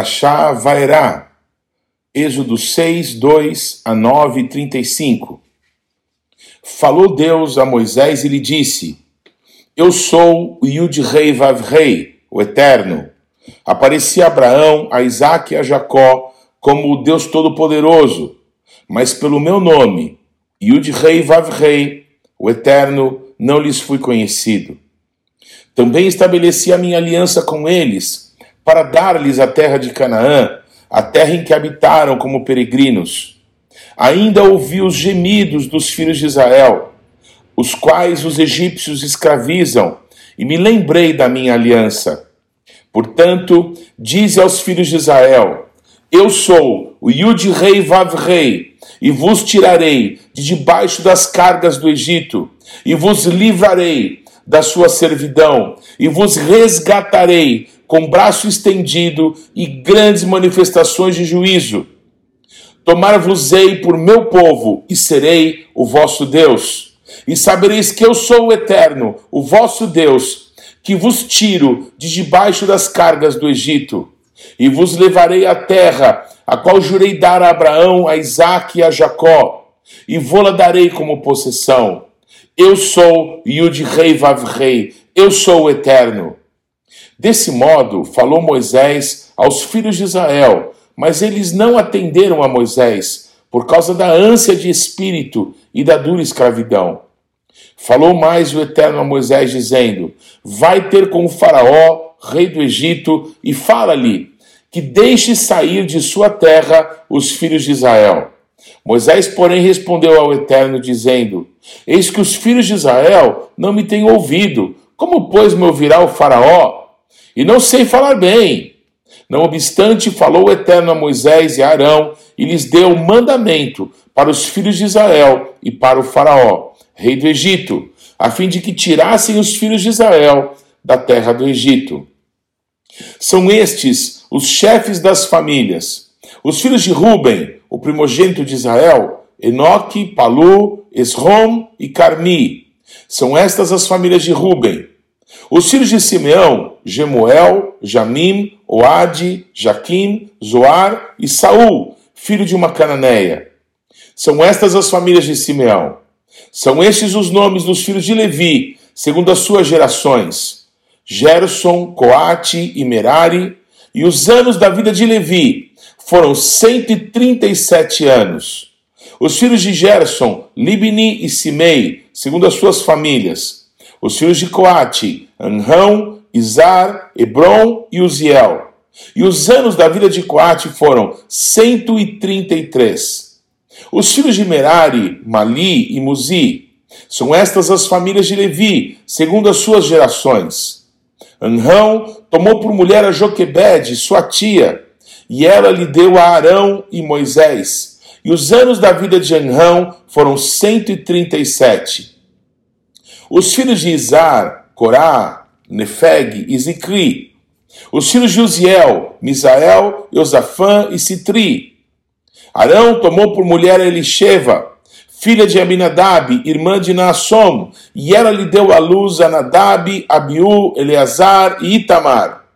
Parashá Vaerá, Êxodo 6, 2 a 9, 35. Falou Deus a Moisés e lhe disse: Eu sou o Yud Rei Vav Rei, o Eterno. Apareci a Abraão, a Isaac e a Jacó como o Deus Todo-Poderoso, mas pelo meu nome, Yud Rei Vav Rei, o Eterno, não lhes fui conhecido. Também estabeleci a minha aliança com eles, para dar-lhes a terra de Canaã, a terra em que habitaram como peregrinos. Ainda ouvi os gemidos dos filhos de Israel, os quais os egípcios escravizam, e me lembrei da minha aliança. Portanto, dize aos filhos de Israel: Eu sou o Yud Rei Vav Rei, e vos tirarei de debaixo das cargas do Egito, e vos livrarei da sua servidão, e vos resgatarei com braço estendido e grandes manifestações de juízo. Tomar-vos-ei por meu povo, e serei o vosso Deus. E sabereis que eu sou o Eterno, o vosso Deus, que vos tiro de debaixo das cargas do Egito, e vos levarei à terra, a qual jurei dar a Abraão, a Isaque e a Jacó, e vou-la darei como possessão. Eu sou Yud Rei Vav Rei, eu sou o Eterno. Desse modo, falou Moisés aos filhos de Israel, mas eles não atenderam a Moisés, por causa da ânsia de espírito e da dura escravidão. Falou mais o Eterno a Moisés, dizendo: Vai ter com o Faraó, rei do Egito, e fala-lhe que deixe sair de sua terra os filhos de Israel. Moisés, porém, respondeu ao Eterno, dizendo: Eis que os filhos de Israel não me têm ouvido. Como, pois, me ouvirá o Faraó? E não sei falar bem. Não obstante, falou o Eterno a Moisés e a Arão e lhes deu mandamento para os filhos de Israel e para o Faraó, rei do Egito, a fim de que tirassem os filhos de Israel da terra do Egito. São estes os chefes das famílias. Os filhos de Ruben, o primogênito de Israel, Enoque, Palu, Esrom e Carmi. São estas as famílias de Ruben. Os filhos de Simeão, Gemuel, Jamim, Oade, Jaquim, Zoar e Saul, filho de uma cananeia. São estas as famílias de Simeão. São estes os nomes dos filhos de Levi, segundo as suas gerações: Gerson, Coate e Merari. E os anos da vida de Levi foram 137 anos. Os filhos de Gerson, Libni e Simei, segundo as suas famílias. Os filhos de Coate, Anrão, Izar, Hebron e Uziel. E os anos da vida de Coate foram 133. Os filhos de Merari, Mali e Muzi. São estas as famílias de Levi, segundo as suas gerações. Anrão tomou por mulher a Joquebede, sua tia, e ela lhe deu a Arão e Moisés. E os anos da vida de Anrão foram 137. Os filhos de Izar, Corá, Nefeg e Zicri. Os filhos de Uziel, Misael, Josafã e Citri. Arão tomou por mulher Elisheva, filha de Aminadab, irmã de Naassom, e ela lhe deu à luz a Nadab, Abiú, Eleazar e Itamar.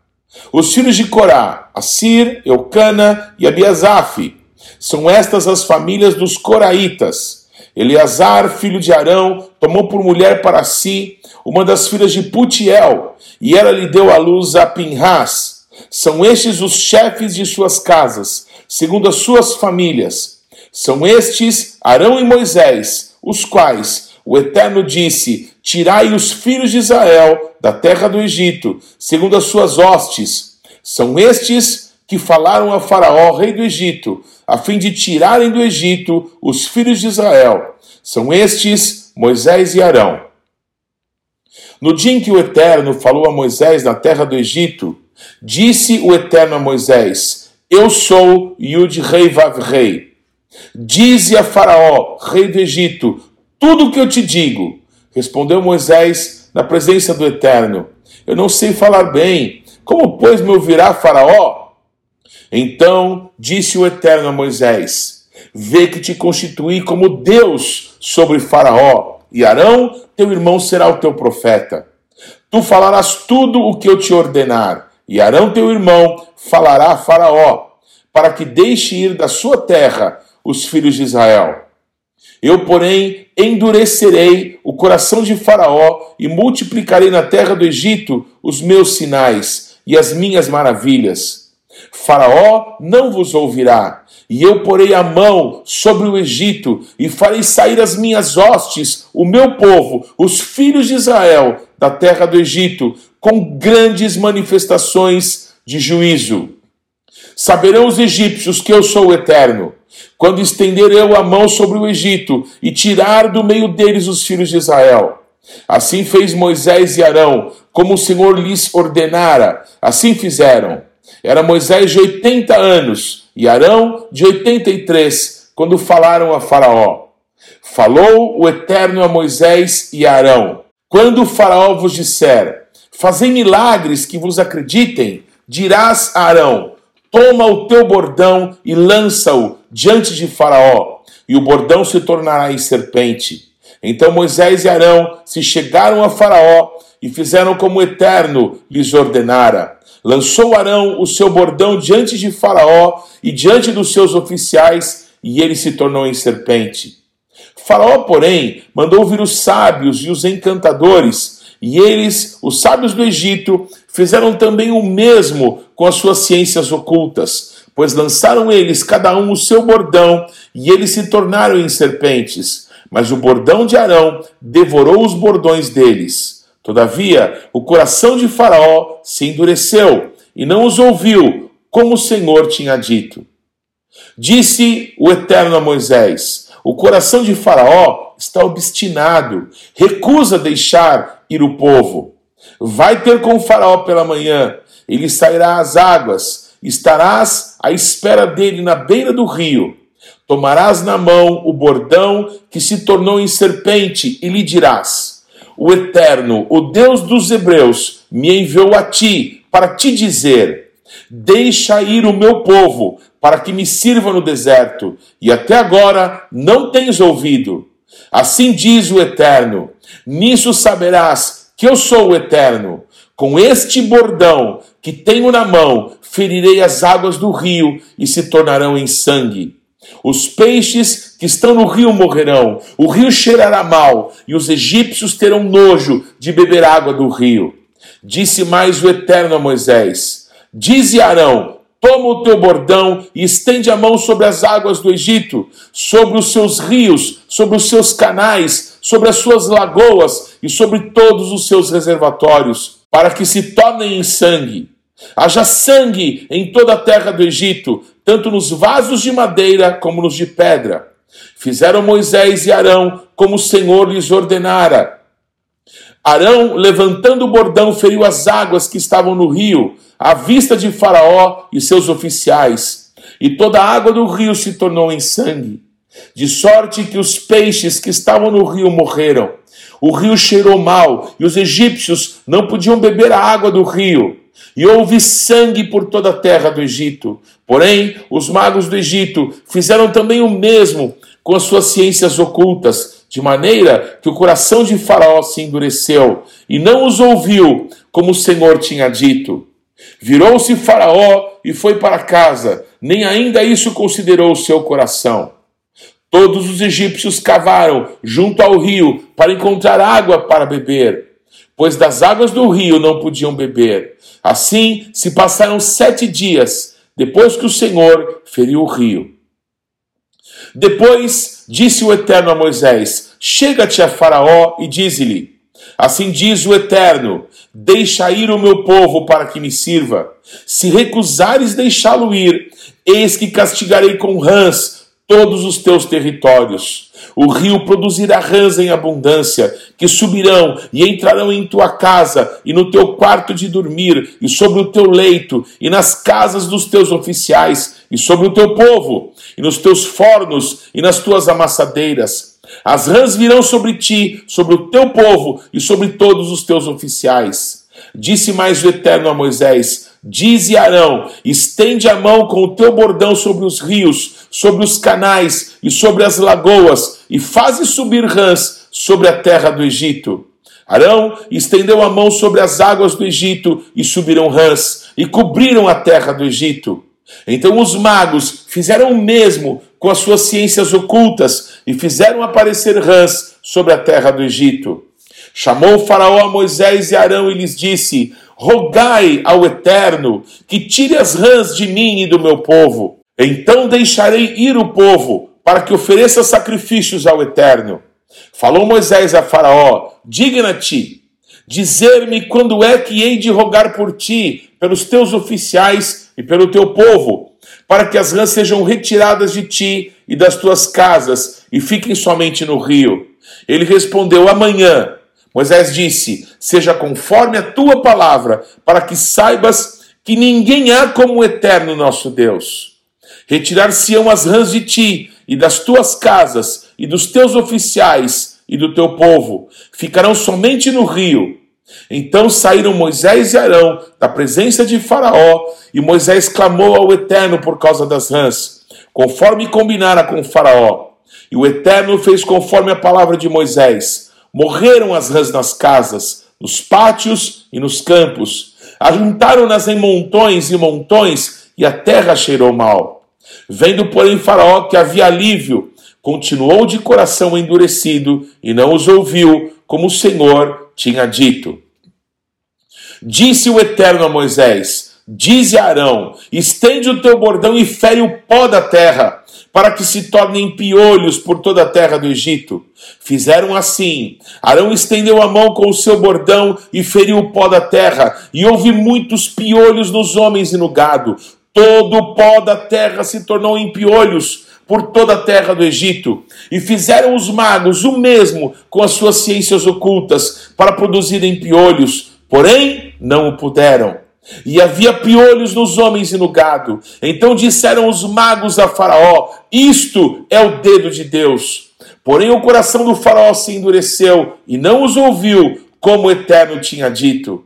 Os filhos de Corá, Assir, Eucana e Abiasaf. São estas as famílias dos Coraitas. Eleazar, filho de Arão, tomou por mulher para si uma das filhas de Putiel, e ela lhe deu à luz a Pinhas. São estes os chefes de suas casas, segundo as suas famílias. São estes Arão e Moisés, os quais o Eterno disse: Tirai os filhos de Israel da terra do Egito, segundo as suas hostes. São estes que falaram a Faraó, rei do Egito, a fim de tirarem do Egito os filhos de Israel. São estes Moisés e Arão. No dia em que o Eterno falou a Moisés na terra do Egito, disse o Eterno a Moisés: Eu sou Yud Rei Vav Rei. Dize a Faraó, rei do Egito, tudo o que eu te digo. Respondeu Moisés na presença do Eterno: Eu não sei falar bem. Como, pois, me ouvirá Faraó? Então disse o Eterno a Moisés: Vê que te constituí como Deus sobre Faraó, e Arão, teu irmão, será o teu profeta. Tu falarás tudo o que eu te ordenar, e Arão teu irmão falará a Faraó, para que deixe ir da sua terra os filhos de Israel. Eu, porém, endurecerei o coração de Faraó e multiplicarei na terra do Egito os meus sinais e as minhas maravilhas. Faraó não vos ouvirá, e eu porei a mão sobre o Egito e farei sair as minhas hostes, o meu povo, os filhos de Israel, da terra do Egito, com grandes manifestações de juízo. Saberão os egípcios que eu sou o eterno, quando estender eu a mão sobre o Egito e tirar do meio deles os filhos de Israel. Assim fez Moisés e Arão, como o Senhor lhes ordenara, assim fizeram. Era Moisés de 80 anos e Arão de 83, quando falaram a Faraó. Falou o Eterno a Moisés e a Arão: Quando o Faraó vos disser, fazei milagres que vos acreditem, dirás a Arão: Toma o teu bordão e lança-o diante de Faraó, e o bordão se tornará em serpente. Então Moisés e Arão se chegaram a Faraó e fizeram como o Eterno lhes ordenara. Lançou Arão o seu bordão diante de Faraó e diante dos seus oficiais, e ele se tornou em serpente. Faraó, porém, mandou vir os sábios e os encantadores, e eles, os sábios do Egito, fizeram também o mesmo com as suas ciências ocultas, pois lançaram eles cada um o seu bordão, e eles se tornaram em serpentes. Mas o bordão de Arão devorou os bordões deles. Todavia, o coração de Faraó se endureceu e não os ouviu, como o Senhor tinha dito. Disse o Eterno a Moisés: O coração de Faraó está obstinado, recusa deixar ir o povo. Vai ter com Faraó pela manhã, ele sairá às águas, estarás à espera dele na beira do rio. Tomarás na mão o bordão que se tornou em serpente e lhe dirás: O Eterno, o Deus dos Hebreus, me enviou a ti para te dizer: Deixa ir o meu povo, para que me sirva no deserto, e até agora não tens ouvido. Assim diz o Eterno: Nisso saberás que eu sou o Eterno. Com este bordão que tenho na mão, ferirei as águas do rio e se tornarão em sangue. Os peixes que estão no rio morrerão, o rio cheirará mal, e os egípcios terão nojo de beber água do rio. Disse mais o Eterno a Moisés: Dize Arão: Toma o teu bordão e estende a mão sobre as águas do Egito, sobre os seus rios, sobre os seus canais, sobre as suas lagoas e sobre todos os seus reservatórios, para que se tornem em sangue. Haja sangue em toda a terra do Egito, tanto nos vasos de madeira como nos de pedra. Fizeram Moisés e Arão como o Senhor lhes ordenara. Arão, levantando o bordão, feriu as águas que estavam no rio, à vista de Faraó e seus oficiais, e toda a água do rio se tornou em sangue, de sorte que os peixes que estavam no rio morreram. O rio cheirou mal, e os egípcios não podiam beber a água do rio. E houve sangue por toda a terra do Egito. Porém, os magos do Egito fizeram também o mesmo com as suas ciências ocultas, de maneira que o coração de Faraó se endureceu e não os ouviu, como o Senhor tinha dito. Virou-se Faraó e foi para casa, nem ainda isso considerou o seu coração. Todos os egípcios cavaram junto ao rio para encontrar água para beber, pois das águas do rio não podiam beber. Assim se passaram sete dias depois que o Senhor feriu o rio. Depois disse o Eterno a Moisés: Chega-te a Faraó e dize-lhe: Assim diz o Eterno: Deixa ir o meu povo para que me sirva. Se recusares deixá-lo ir, eis que castigarei com rãs todos os teus territórios. O rio produzirá rãs em abundância, que subirão e entrarão em tua casa, e no teu quarto de dormir, e sobre o teu leito, e nas casas dos teus oficiais, e sobre o teu povo, e nos teus fornos, e nas tuas amassadeiras as rãs virão sobre ti, sobre o teu povo e sobre todos os teus oficiais. Disse mais o Eterno a Moisés: Dize Arão: estende a mão com o teu bordão sobre os rios, sobre os canais e sobre as lagoas, e faze subir rãs sobre a terra do Egito. Arão estendeu a mão sobre as águas do Egito e subiram rãs e cobriram a terra do Egito. Então os magos fizeram o mesmo com as suas ciências ocultas e fizeram aparecer rãs sobre a terra do Egito. Chamou o Faraó a Moisés e Arão e lhes disse: Rogai ao Eterno que tire as rãs de mim e do meu povo. Então deixarei ir o povo para que ofereça sacrifícios ao Eterno. Falou Moisés a Faraó: Digna-te dizer-me quando é que hei de rogar por ti, pelos teus oficiais e pelo teu povo, para que as rãs sejam retiradas de ti e das tuas casas e fiquem somente no rio. Ele respondeu: Amanhã. Moisés disse: Seja conforme a tua palavra, para que saibas que ninguém há como o eterno nosso Deus. Retirar-se-ão as rãs de ti e das tuas casas e dos teus oficiais e do teu povo, ficarão somente no rio. Então saíram Moisés e Arão da presença de Faraó, e Moisés clamou ao Eterno por causa das rãs, conforme combinara com Faraó. E o Eterno fez conforme a palavra de Moisés. Morreram as rãs nas casas, nos pátios e nos campos. Ajuntaram-nas em montões e montões, e a terra cheirou mal. Vendo, porém, Faraó que havia alívio, continuou de coração endurecido e não os ouviu, como o Senhor tinha dito. Disse o Eterno a Moisés: Dize a Arão: estende o teu bordão e fere o pó da terra para que se tornem piolhos por toda a terra do Egito. Fizeram assim. Arão estendeu a mão com o seu bordão e feriu o pó da terra, e houve muitos piolhos nos homens e no gado. Todo o pó da terra se tornou em piolhos por toda a terra do Egito. E fizeram os magos o mesmo com as suas ciências ocultas para produzirem piolhos, porém não o puderam. E havia piolhos nos homens e no gado. Então disseram os magos a Faraó: Isto é o dedo de Deus. Porém o coração do Faraó se endureceu e não os ouviu, como o Eterno tinha dito.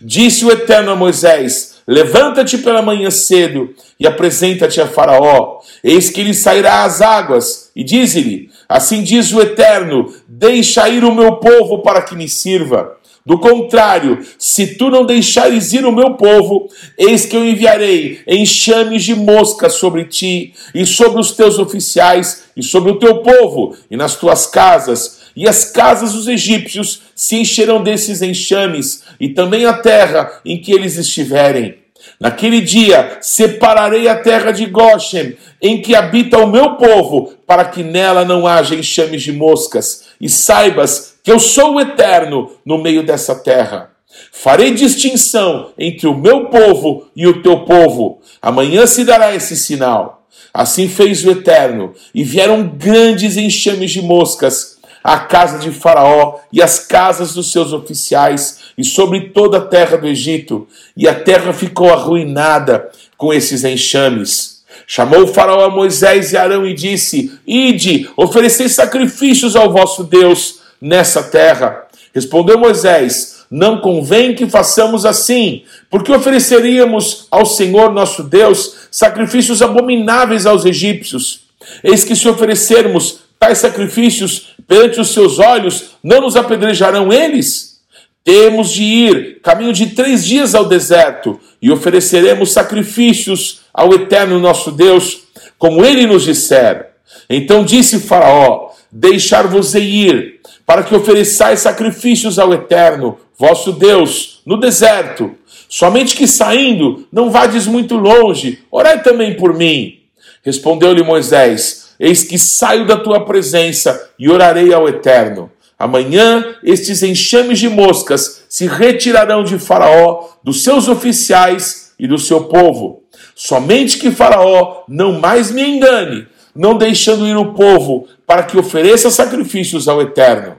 Disse o Eterno a Moisés: Levanta-te pela manhã cedo e apresenta-te a Faraó. Eis que ele sairá às águas, e diz-lhe: Assim diz o Eterno: Deixa ir o meu povo para que me sirva. Do contrário, se tu não deixares ir o meu povo, eis que eu enviarei enxames de moscas sobre ti, e sobre os teus oficiais, e sobre o teu povo, e nas tuas casas, e as casas dos egípcios se encherão desses enxames, e também a terra em que eles estiverem. Naquele dia separarei a terra de Goshen, em que habita o meu povo, para que nela não haja enxames de moscas, e saibas que eu sou o eterno no meio dessa terra. Farei distinção entre o meu povo e o teu povo. Amanhã se dará esse sinal. Assim fez o Eterno, e vieram grandes enxames de moscas à casa de Faraó e às casas dos seus oficiais, e sobre toda a terra do Egito, e a terra ficou arruinada com esses enxames. Chamou o Faraó a Moisés e Arão e disse: Ide, oferecei sacrifícios ao vosso Deus nessa terra. Respondeu Moisés: Não convém que façamos assim, porque ofereceríamos ao Senhor nosso Deus sacrifícios abomináveis aos egípcios. Eis que se oferecermos tais sacrifícios perante os seus olhos, não nos apedrejarão eles? Temos de ir caminho de três dias ao deserto e ofereceremos sacrifícios ao eterno nosso Deus, como ele nos disser. Então disse Faraó: Deixar-vos ir para que ofereçais sacrifícios ao Eterno, vosso Deus, no deserto. Somente que saindo, não vades muito longe, orai também por mim. Respondeu-lhe Moisés: Eis que saio da tua presença e orarei ao Eterno. Amanhã estes enxames de moscas se retirarão de Faraó, dos seus oficiais e do seu povo. Somente que Faraó não mais me engane, não deixando ir o povo, para que ofereça sacrifícios ao Eterno.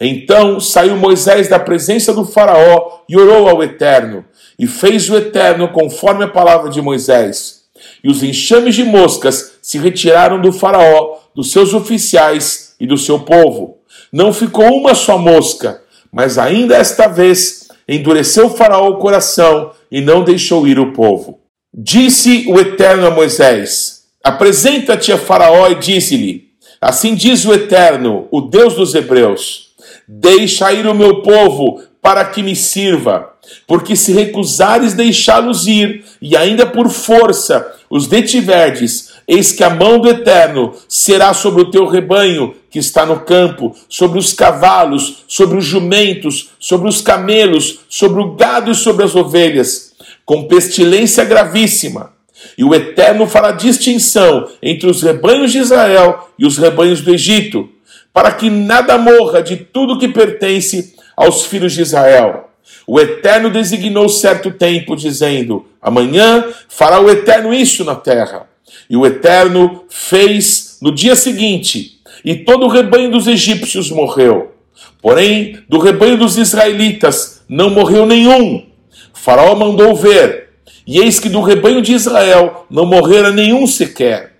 Então saiu Moisés da presença do Faraó e orou ao Eterno, e fez o Eterno conforme a palavra de Moisés. E os enxames de moscas se retiraram do Faraó, dos seus oficiais e do seu povo. Não ficou uma só mosca, mas ainda esta vez endureceu o Faraó o coração e não deixou ir o povo. Disse o Eterno a Moisés: Apresenta-te a Faraó e dize-lhe: Assim diz o Eterno, o Deus dos Hebreus: Deixa ir o meu povo para que me sirva. Porque se recusares deixá-los ir, e ainda por força os detiverdes, eis que a mão do Eterno será sobre o teu rebanho que está no campo, sobre os cavalos, sobre os jumentos, sobre os camelos, sobre o gado e sobre as ovelhas, com pestilência gravíssima. E o Eterno fará distinção entre os rebanhos de Israel e os rebanhos do Egito, para que nada morra de tudo que pertence aos filhos de Israel. O Eterno designou certo tempo, dizendo: Amanhã fará o Eterno isso na terra. E o Eterno fez no dia seguinte, e todo o rebanho dos egípcios morreu. Porém, do rebanho dos israelitas não morreu nenhum. O faraó mandou ver, e eis que do rebanho de Israel não morrera nenhum sequer.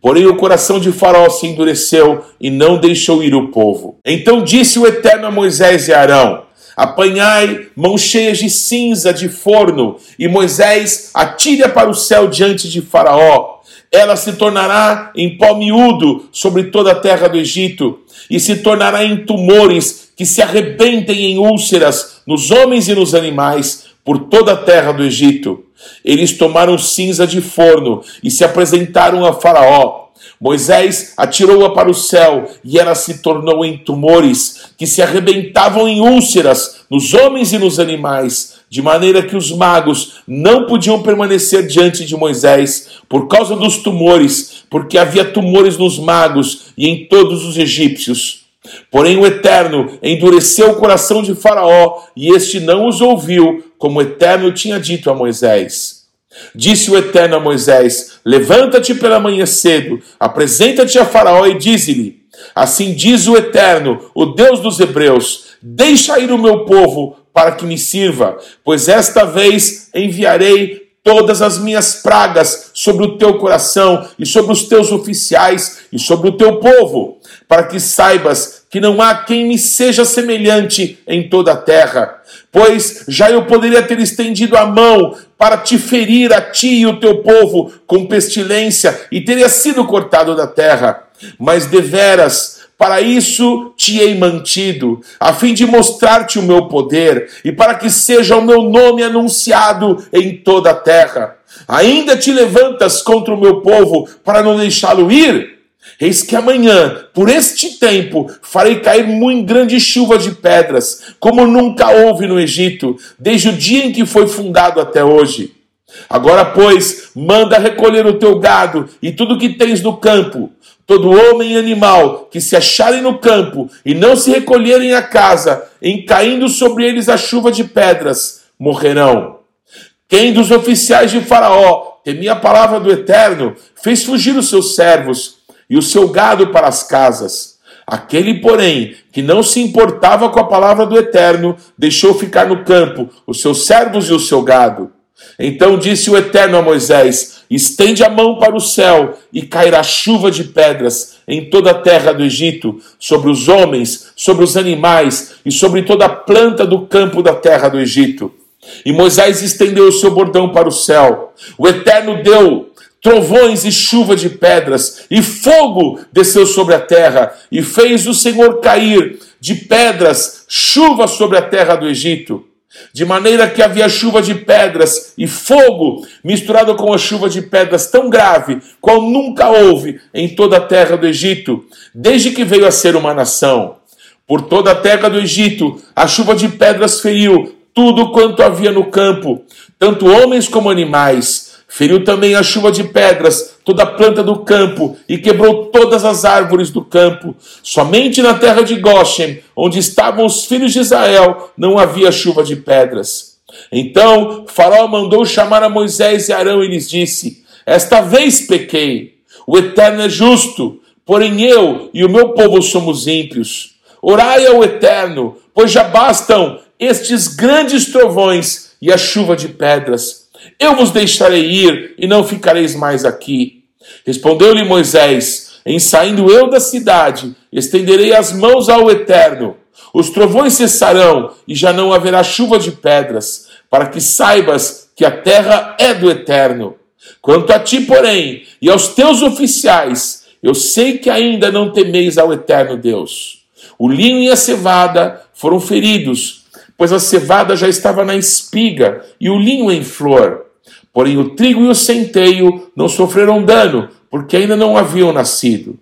Porém, o coração de Faraó se endureceu e não deixou ir o povo. Então disse o Eterno a Moisés e Arão: Apanhai mãos cheias de cinza de forno, e Moisés atire para o céu diante de Faraó. Ela se tornará em pó miúdo sobre toda a terra do Egito, e se tornará em tumores que se arrebentem em úlceras nos homens e nos animais por toda a terra do Egito. Eles tomaram cinza de forno e se apresentaram a Faraó. Moisés atirou-a para o céu e ela se tornou em tumores que se arrebentavam em úlceras nos homens e nos animais, de maneira que os magos não podiam permanecer diante de Moisés por causa dos tumores, porque havia tumores nos magos e em todos os egípcios. Porém, o Eterno endureceu o coração de Faraó e este não os ouviu, como o Eterno tinha dito a Moisés. Disse o Eterno a Moisés: Levanta-te pela manhã cedo, apresenta-te a Faraó e dize-lhe: Assim diz o Eterno, o Deus dos Hebreus: Deixa ir o meu povo para que me sirva, pois esta vez enviarei todas as minhas pragas sobre o teu coração e sobre os teus oficiais e sobre o teu povo, para que saibas que não há quem me seja semelhante em toda a terra. Pois já eu poderia ter estendido a mão para te ferir a ti e o teu povo com pestilência e teria sido cortado da terra. Mas deveras, para isso te hei mantido, a fim de mostrar-te o meu poder e para que seja o meu nome anunciado em toda a terra. Ainda te levantas contra o meu povo para não deixá-lo ir? Eis que amanhã, por este tempo, farei cair muito grande chuva de pedras, como nunca houve no Egito, desde o dia em que foi fundado até hoje. Agora, pois, manda recolher o teu gado e tudo que tens no campo, todo homem e animal que se acharem no campo e não se recolherem à casa, em caindo sobre eles a chuva de pedras, morrerão. Quem dos oficiais de Faraó temia a palavra do Eterno, fez fugir os seus servos e o seu gado para as casas. Aquele, porém, que não se importava com a palavra do Eterno, deixou ficar no campo os seus servos e o seu gado. Então disse o Eterno a Moisés: Estende a mão para o céu, e cairá chuva de pedras em toda a terra do Egito, sobre os homens, sobre os animais e sobre toda a planta do campo da terra do Egito. E Moisés estendeu o seu bordão para o céu. O Eterno deu trovões e chuva de pedras, e fogo desceu sobre a terra, e fez o Senhor cair de pedras chuva sobre a terra do Egito. De maneira que havia chuva de pedras e fogo misturado com a chuva de pedras tão grave, qual nunca houve em toda a terra do Egito, desde que veio a ser uma nação. Por toda a terra do Egito, a chuva de pedras feriu tudo quanto havia no campo, tanto homens como animais Feriu também a chuva de pedras toda a planta do campo e quebrou todas as árvores do campo. Somente na terra de Goshen, onde estavam os filhos de Israel, não havia chuva de pedras. Então Faraó mandou chamar a Moisés e Arão e lhes disse: Esta vez pequei. O Eterno é justo, porém eu e o meu povo somos ímpios. Orai ao Eterno, pois já bastam estes grandes trovões e a chuva de pedras. Eu vos deixarei ir e não ficareis mais aqui. Respondeu-lhe Moisés: Em saindo eu da cidade, estenderei as mãos ao Eterno. Os trovões cessarão e já não haverá chuva de pedras, para que saibas que a terra é do Eterno. Quanto a ti, porém, e aos teus oficiais, eu sei que ainda não temeis ao Eterno Deus. O linho e a cevada foram feridos, pois a cevada já estava na espiga e o linho em flor. Porém, o trigo e o centeio não sofreram dano, porque ainda não haviam nascido.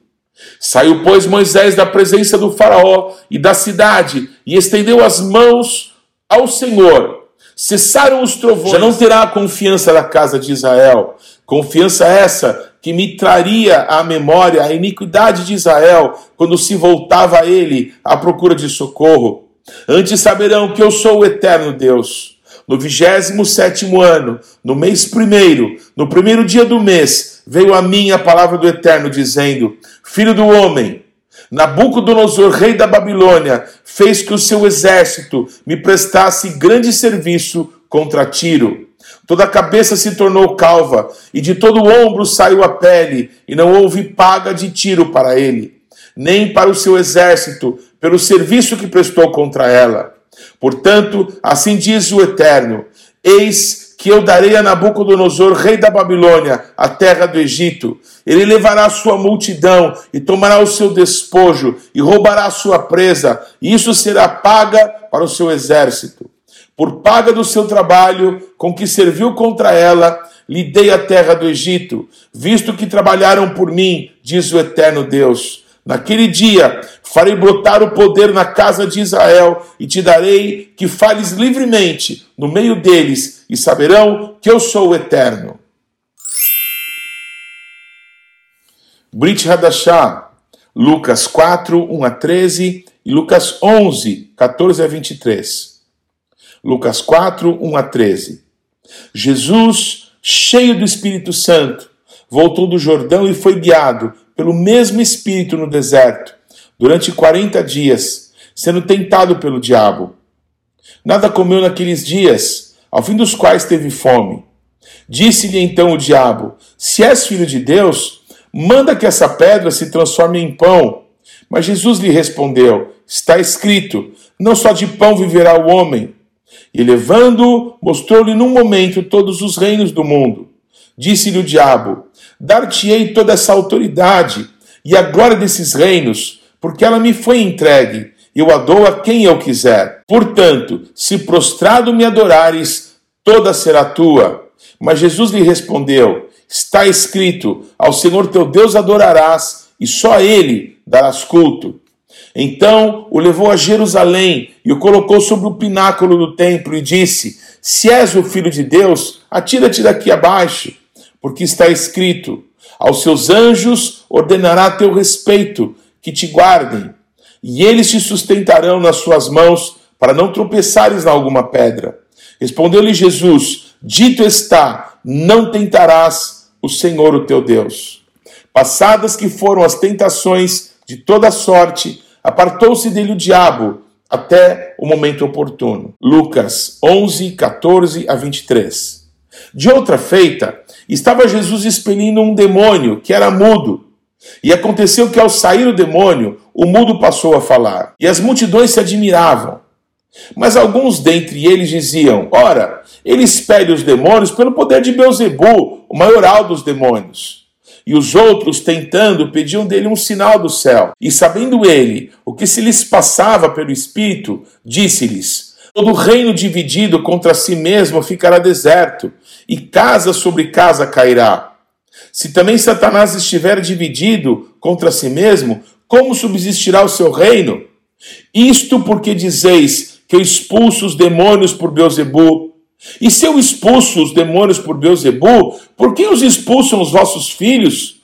Saiu, pois, Moisés da presença do Faraó e da cidade e estendeu as mãos ao Senhor. Cessaram os trovões. Já não terá a confiança da casa de Israel. Confiança essa que me traria à memória a iniquidade de Israel quando se voltava a ele à procura de socorro. Antes saberão que eu sou o eterno Deus. No vigésimo sétimo ano, no mês primeiro, no primeiro dia do mês, veio a mim a palavra do Eterno, dizendo: Filho do homem, Nabucodonosor, rei da Babilônia, fez que o seu exército me prestasse grande serviço contra Tiro. Toda a cabeça se tornou calva, e de todo o ombro saiu a pele, e não houve paga de tiro para ele, nem para o seu exército, pelo serviço que prestou contra ela. Portanto, assim diz o Eterno: Eis que eu darei a Nabucodonosor, rei da Babilônia, a terra do Egito. Ele levará sua multidão e tomará o seu despojo e roubará sua presa, e isso será paga para o seu exército. Por paga do seu trabalho com que serviu contra ela, lhe dei a terra do Egito, visto que trabalharam por mim, diz o eterno Deus. Naquele dia farei brotar o poder na casa de Israel e te darei que fales livremente no meio deles e saberão que eu sou o eterno. Brit Hadashah, Lucas 4, 1 a 13 e Lucas 11, 14 a 23. Lucas 4, 1 a 13. Jesus, cheio do Espírito Santo, voltou do Jordão e foi guiado pelo mesmo Espírito no deserto, durante quarenta dias, sendo tentado pelo diabo. Nada comeu naqueles dias, ao fim dos quais teve fome. Disse-lhe então o diabo: Se és filho de Deus, manda que essa pedra se transforme em pão. Mas Jesus lhe respondeu: Está escrito: Não só de pão viverá o homem. E levando-o, mostrou-lhe num momento todos os reinos do mundo. Disse-lhe o diabo: Dar-te-ei toda essa autoridade e a glória desses reinos, porque ela me foi entregue, eu a dou a quem eu quiser. Portanto, se prostrado me adorares, toda será tua. Mas Jesus lhe respondeu: Está escrito: Ao Senhor teu Deus adorarás, e só a ele darás culto. Então o levou a Jerusalém e o colocou sobre o pináculo do templo e disse: Se és o filho de Deus, atira-te daqui abaixo porque está escrito: Aos seus anjos ordenará teu respeito, que te guardem, e eles te sustentarão nas suas mãos, para não tropeçares em alguma pedra. Respondeu-lhe Jesus: Dito está, não tentarás o Senhor o teu Deus. Passadas que foram as tentações de toda sorte, apartou-se dele o diabo até o momento oportuno. Lucas 11, 14 a 23. De outra feita, estava Jesus expelindo um demônio que era mudo. E aconteceu que ao sair o demônio, o mudo passou a falar, e as multidões se admiravam. Mas alguns dentre eles diziam: Ora, ele expele os demônios pelo poder de Beuzebu, o maioral dos demônios. E os outros, tentando, pediam dele um sinal do céu. E sabendo ele o que se lhes passava pelo Espírito, disse-lhes: Todo reino dividido contra si mesmo ficará deserto, e casa sobre casa cairá. Se também Satanás estiver dividido contra si mesmo, como subsistirá o seu reino? Isto porque dizeis que eu expulso os demônios por Beuzebu. E se eu expulso os demônios por Beuzebu, por que os expulsam os vossos filhos?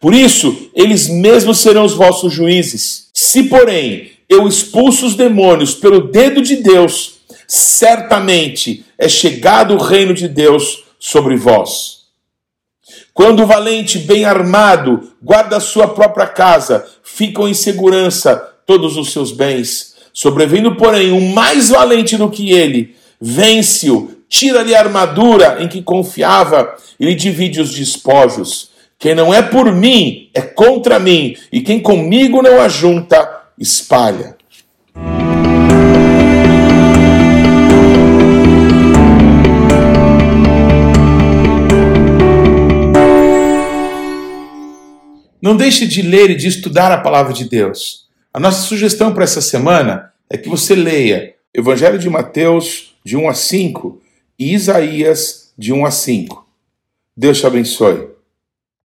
Por isso, eles mesmos serão os vossos juízes. Se, porém, eu expulso os demônios pelo dedo de Deus, certamente é chegado o reino de Deus sobre vós. Quando o valente, bem armado, guarda a sua própria casa, ficam em segurança todos os seus bens. Sobrevindo, porém, um mais valente do que ele, vence-o, tira-lhe a armadura em que confiava e lhe divide os despojos. Quem não é por mim é contra mim, e quem comigo não ajunta, espalha. Não deixe de ler e de estudar a palavra de Deus. A nossa sugestão para essa semana é que você leia Evangelho de Mateus de 1 a 5 e Isaías de 1 a 5. Deus te abençoe.